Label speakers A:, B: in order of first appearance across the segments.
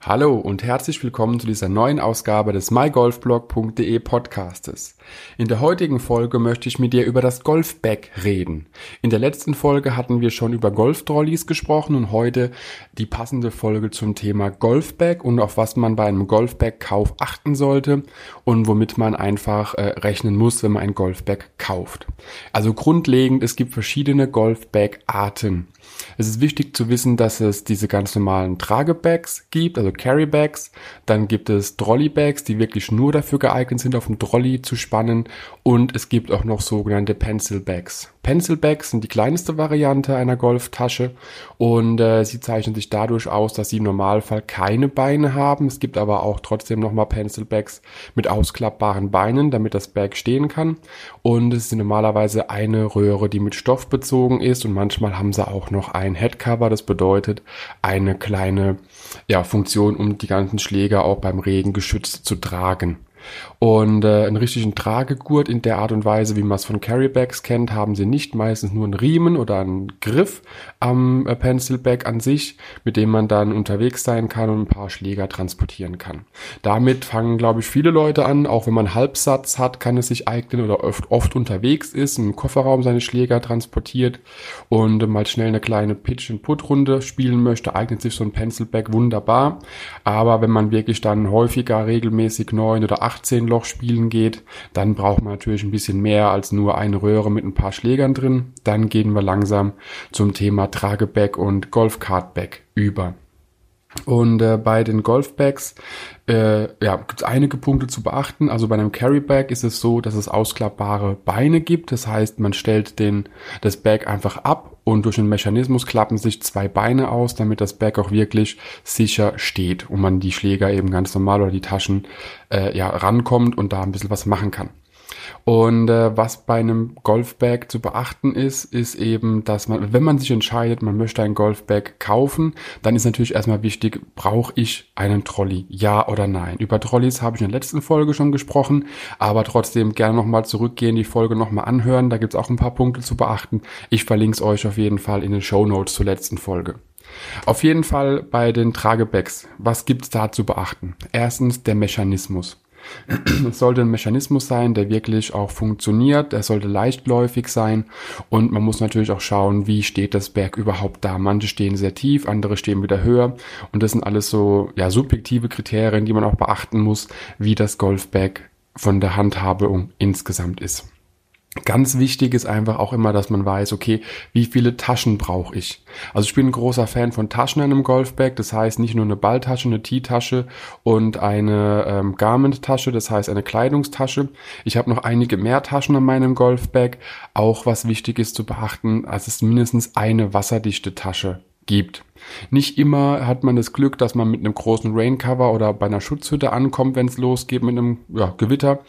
A: Hallo und herzlich willkommen zu dieser neuen Ausgabe des mygolfblog.de Podcastes. In der heutigen Folge möchte ich mit dir über das Golfbag reden. In der letzten Folge hatten wir schon über Golftrolleys gesprochen und heute die passende Folge zum Thema Golfbag und auf was man bei einem Golfbag-Kauf achten sollte und womit man einfach äh, rechnen muss, wenn man ein Golfbag kauft. Also grundlegend, es gibt verschiedene Golfbag-Arten. Es ist wichtig zu wissen, dass es diese ganz normalen Tragebags gibt, also Carrybags. Dann gibt es Trolleybags, die wirklich nur dafür geeignet sind, auf dem Trolley zu spannen. Und es gibt auch noch sogenannte Pencilbags. Pencilbags sind die kleinste Variante einer Golftasche und äh, sie zeichnen sich dadurch aus, dass sie im Normalfall keine Beine haben. Es gibt aber auch trotzdem nochmal Pencilbags mit ausklappbaren Beinen, damit das Bag stehen kann. Und es ist normalerweise eine Röhre, die mit Stoff bezogen ist und manchmal haben sie auch noch ein Headcover. Das bedeutet eine kleine ja, Funktion, um die ganzen Schläger auch beim Regen geschützt zu tragen. Und äh, einen richtigen Tragegurt in der Art und Weise, wie man es von Carrybags kennt, haben sie nicht meistens nur einen Riemen oder einen Griff am äh, Pencilbag an sich, mit dem man dann unterwegs sein kann und ein paar Schläger transportieren kann. Damit fangen, glaube ich, viele Leute an. Auch wenn man Halbsatz hat, kann es sich eignen oder oft, oft unterwegs ist, im Kofferraum seine Schläger transportiert und äh, mal schnell eine kleine Pitch-and-Put-Runde spielen möchte, eignet sich so ein Pencilbag wunderbar. Aber wenn man wirklich dann häufiger regelmäßig neun oder acht 18 Loch spielen geht, dann braucht man natürlich ein bisschen mehr als nur eine Röhre mit ein paar Schlägern drin. Dann gehen wir langsam zum Thema Trageback und Golfkartback über. Und äh, bei den Golfbags äh, ja, gibt es einige Punkte zu beachten. Also bei einem Carrybag ist es so, dass es ausklappbare Beine gibt. Das heißt, man stellt den, das Bag einfach ab und durch einen Mechanismus klappen sich zwei Beine aus, damit das Bag auch wirklich sicher steht und man die Schläger eben ganz normal oder die Taschen äh, ja rankommt und da ein bisschen was machen kann. Und äh, was bei einem Golfbag zu beachten ist, ist eben, dass man, wenn man sich entscheidet, man möchte ein Golfbag kaufen, dann ist natürlich erstmal wichtig, brauche ich einen Trolley? Ja oder nein? Über Trolleys habe ich in der letzten Folge schon gesprochen, aber trotzdem gerne nochmal zurückgehen, die Folge nochmal anhören. Da gibt's auch ein paar Punkte zu beachten. Ich verlinke es euch auf jeden Fall in den Show Notes zur letzten Folge. Auf jeden Fall bei den Tragebags. Was gibt's da zu beachten? Erstens der Mechanismus. Es sollte ein Mechanismus sein, der wirklich auch funktioniert. Er sollte leichtläufig sein und man muss natürlich auch schauen, wie steht das Berg überhaupt da. Manche stehen sehr tief, andere stehen wieder höher und das sind alles so ja subjektive Kriterien, die man auch beachten muss, wie das Golfbag von der Handhabung insgesamt ist. Ganz wichtig ist einfach auch immer, dass man weiß, okay, wie viele Taschen brauche ich? Also ich bin ein großer Fan von Taschen in einem Golfbag. Das heißt nicht nur eine Balltasche, eine Teetasche und eine ähm, Garment-Tasche, das heißt eine Kleidungstasche. Ich habe noch einige mehr Taschen an meinem Golfbag. Auch was wichtig ist zu beachten, also es mindestens eine wasserdichte Tasche gibt. Nicht immer hat man das Glück, dass man mit einem großen Raincover oder bei einer Schutzhütte ankommt, wenn es losgeht mit einem ja, Gewitter.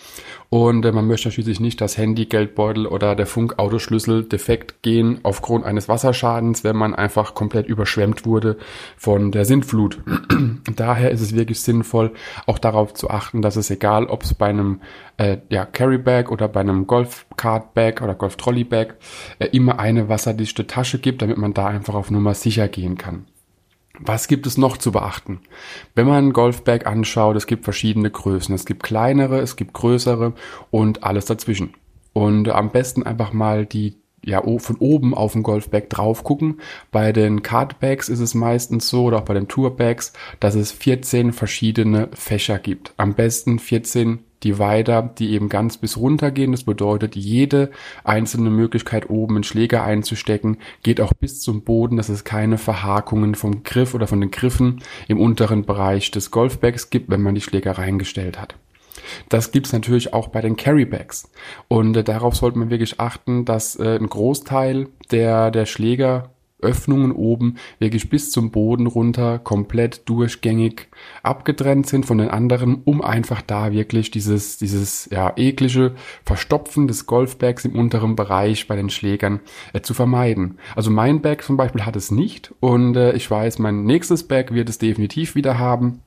A: Und äh, man möchte schließlich nicht das Handy, Geldbeutel oder der Funkautoschlüssel defekt gehen aufgrund eines Wasserschadens, wenn man einfach komplett überschwemmt wurde von der Sintflut. Daher ist es wirklich sinnvoll, auch darauf zu achten, dass es egal, ob es bei einem äh, ja, Carrybag oder bei einem Golfkartbag oder Golftrolleybag äh, immer eine wasserdichte Tasche gibt, damit man da einfach auf Nummer sicher gehen kann. Was gibt es noch zu beachten? Wenn man ein Golfbag anschaut, es gibt verschiedene Größen. Es gibt kleinere, es gibt größere und alles dazwischen. Und am besten einfach mal die ja, von oben auf dem Golfbag drauf gucken. Bei den Cardbags ist es meistens so, oder auch bei den Tourbags, dass es 14 verschiedene Fächer gibt. Am besten 14 Divider, die eben ganz bis runter gehen. Das bedeutet, jede einzelne Möglichkeit oben einen Schläger einzustecken, geht auch bis zum Boden, dass es keine Verhakungen vom Griff oder von den Griffen im unteren Bereich des Golfbags gibt, wenn man die Schläger reingestellt hat. Das gibt's natürlich auch bei den Carrybags. Und äh, darauf sollte man wirklich achten, dass äh, ein Großteil der, der Schläger Öffnungen oben wirklich bis zum Boden runter komplett durchgängig abgetrennt sind von den anderen, um einfach da wirklich dieses, dieses ja, eklige Verstopfen des Golfbags im unteren Bereich bei den Schlägern äh, zu vermeiden. Also mein Bag zum Beispiel hat es nicht und äh, ich weiß, mein nächstes Bag wird es definitiv wieder haben,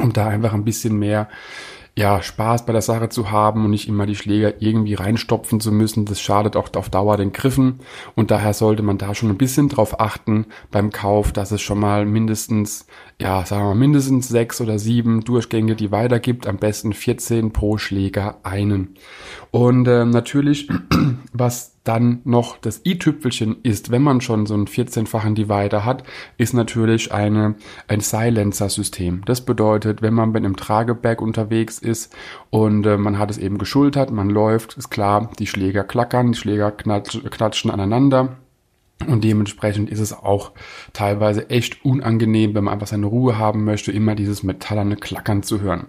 A: um da einfach ein bisschen mehr ja, Spaß bei der Sache zu haben und nicht immer die Schläger irgendwie reinstopfen zu müssen. Das schadet auch auf Dauer den Griffen und daher sollte man da schon ein bisschen drauf achten beim Kauf, dass es schon mal mindestens, ja, sagen wir mal, mindestens sechs oder sieben Durchgänge, die weitergibt, am besten 14 pro Schläger einen. Und äh, natürlich, was dann noch das i-Tüpfelchen ist, wenn man schon so einen 14-fachen Divider hat, ist natürlich eine, ein Silencer-System. Das bedeutet, wenn man mit einem Trageberg unterwegs ist und äh, man hat es eben geschultert, man läuft, ist klar, die Schläger klackern, die Schläger knatsch, knatschen aneinander und dementsprechend ist es auch teilweise echt unangenehm, wenn man einfach seine Ruhe haben möchte, immer dieses metallerne Klackern zu hören.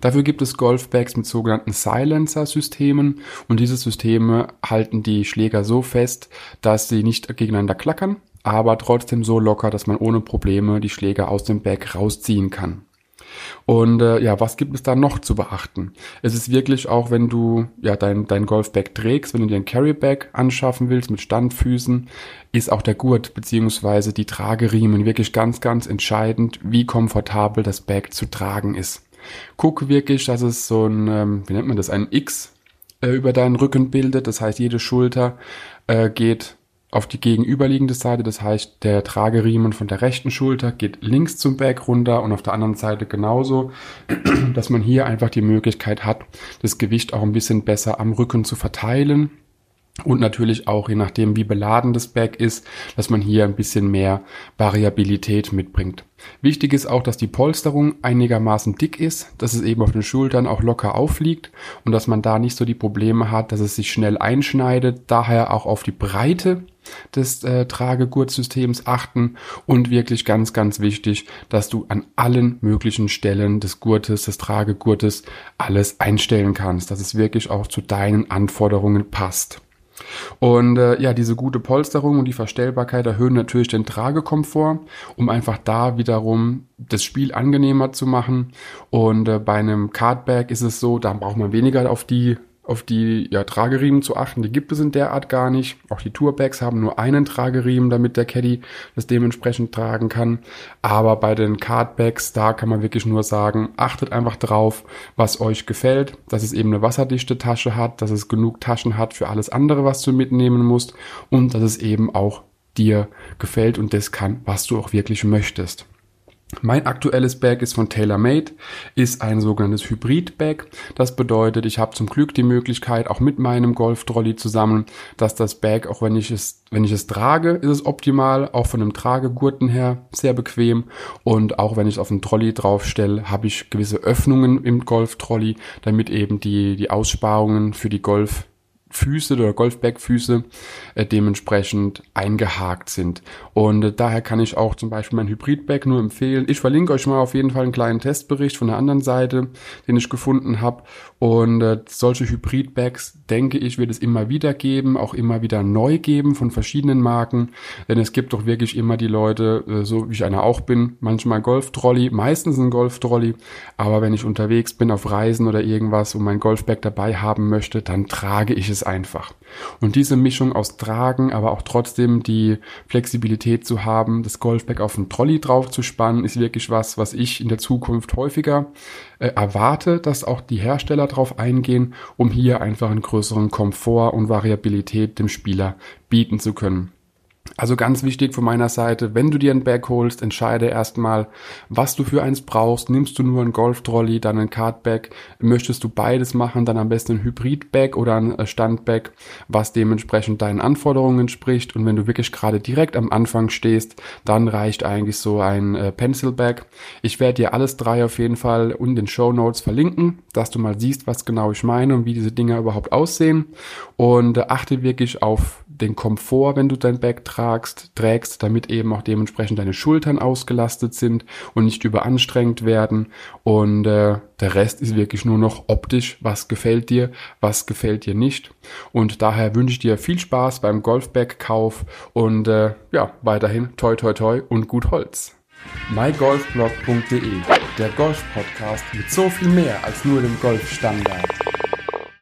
A: Dafür gibt es Golfbags mit sogenannten Silencer-Systemen und diese Systeme halten die Schläger so fest, dass sie nicht gegeneinander klackern, aber trotzdem so locker, dass man ohne Probleme die Schläger aus dem Bag rausziehen kann. Und äh, ja, was gibt es da noch zu beachten? Es ist wirklich auch, wenn du ja dein, dein Golfbag trägst, wenn du dir ein Carrybag anschaffen willst mit Standfüßen, ist auch der Gurt beziehungsweise die Trageriemen wirklich ganz, ganz entscheidend, wie komfortabel das Bag zu tragen ist. Guck wirklich, dass es so ein, ähm, wie nennt man das, ein X äh, über deinen Rücken bildet. Das heißt, jede Schulter äh, geht auf die gegenüberliegende Seite. Das heißt, der Trageriemen von der rechten Schulter geht links zum Back runter und auf der anderen Seite genauso, dass man hier einfach die Möglichkeit hat, das Gewicht auch ein bisschen besser am Rücken zu verteilen. Und natürlich auch, je nachdem, wie beladen das Bag ist, dass man hier ein bisschen mehr Variabilität mitbringt. Wichtig ist auch, dass die Polsterung einigermaßen dick ist, dass es eben auf den Schultern auch locker aufliegt und dass man da nicht so die Probleme hat, dass es sich schnell einschneidet. Daher auch auf die Breite des äh, Tragegurtsystems achten und wirklich ganz, ganz wichtig, dass du an allen möglichen Stellen des Gurtes, des Tragegurtes alles einstellen kannst, dass es wirklich auch zu deinen Anforderungen passt. Und äh, ja, diese gute Polsterung und die Verstellbarkeit erhöhen natürlich den Tragekomfort, um einfach da wiederum das Spiel angenehmer zu machen. Und äh, bei einem Cardbag ist es so, da braucht man weniger auf die auf die ja, Trageriemen zu achten. Die gibt es in der Art gar nicht. Auch die Tourbags haben nur einen Trageriemen, damit der Caddy das dementsprechend tragen kann. Aber bei den Cardbags, da kann man wirklich nur sagen, achtet einfach drauf, was euch gefällt, dass es eben eine wasserdichte Tasche hat, dass es genug Taschen hat für alles andere, was du mitnehmen musst und dass es eben auch dir gefällt und das kann, was du auch wirklich möchtest. Mein aktuelles Bag ist von TaylorMade, ist ein sogenanntes Hybrid-Bag. Das bedeutet, ich habe zum Glück die Möglichkeit, auch mit meinem Golf-Trolley zusammen, dass das Bag, auch wenn ich es, wenn ich es trage, ist es optimal, auch von dem Tragegurten her sehr bequem. Und auch wenn ich es auf den Trolley draufstelle, habe ich gewisse Öffnungen im Golf-Trolley, damit eben die, die Aussparungen für die Golf Füße oder Golfbackfüße äh, dementsprechend eingehakt sind. Und äh, daher kann ich auch zum Beispiel mein Hybridback nur empfehlen. Ich verlinke euch mal auf jeden Fall einen kleinen Testbericht von der anderen Seite, den ich gefunden habe. Und äh, solche Hybridbags, denke ich, wird es immer wieder geben, auch immer wieder neu geben von verschiedenen Marken. Denn es gibt doch wirklich immer die Leute, äh, so wie ich einer auch bin, manchmal Golftrolley, meistens ein Golftrolley. Aber wenn ich unterwegs bin auf Reisen oder irgendwas und mein Golfbag dabei haben möchte, dann trage ich es einfach. Und diese Mischung aus Tragen, aber auch trotzdem die Flexibilität zu haben, das Golfbag auf den Trolley drauf zu spannen, ist wirklich was, was ich in der Zukunft häufiger äh, erwarte, dass auch die Hersteller drauf eingehen, um hier einfach einen größeren Komfort und Variabilität dem Spieler bieten zu können. Also ganz wichtig von meiner Seite, wenn du dir ein Bag holst, entscheide erstmal, was du für eins brauchst. Nimmst du nur ein Golf-Trolley, dann ein Cardbag? Möchtest du beides machen, dann am besten ein Hybrid-Bag oder ein äh, Standbag, was dementsprechend deinen Anforderungen entspricht. Und wenn du wirklich gerade direkt am Anfang stehst, dann reicht eigentlich so ein äh, Pencil-Bag. Ich werde dir alles drei auf jeden Fall in den Show Notes verlinken, dass du mal siehst, was genau ich meine und wie diese Dinger überhaupt aussehen. Und äh, achte wirklich auf den Komfort, wenn du dein Bag tragst, trägst, damit eben auch dementsprechend deine Schultern ausgelastet sind und nicht überanstrengt werden. Und äh, der Rest ist wirklich nur noch optisch, was gefällt dir, was gefällt dir nicht. Und daher wünsche ich dir viel Spaß beim Golfbag-Kauf und äh, ja, weiterhin toi toi toi und gut Holz. mygolfblog.de, der Golf-Podcast mit so viel mehr als nur dem Golfstandard.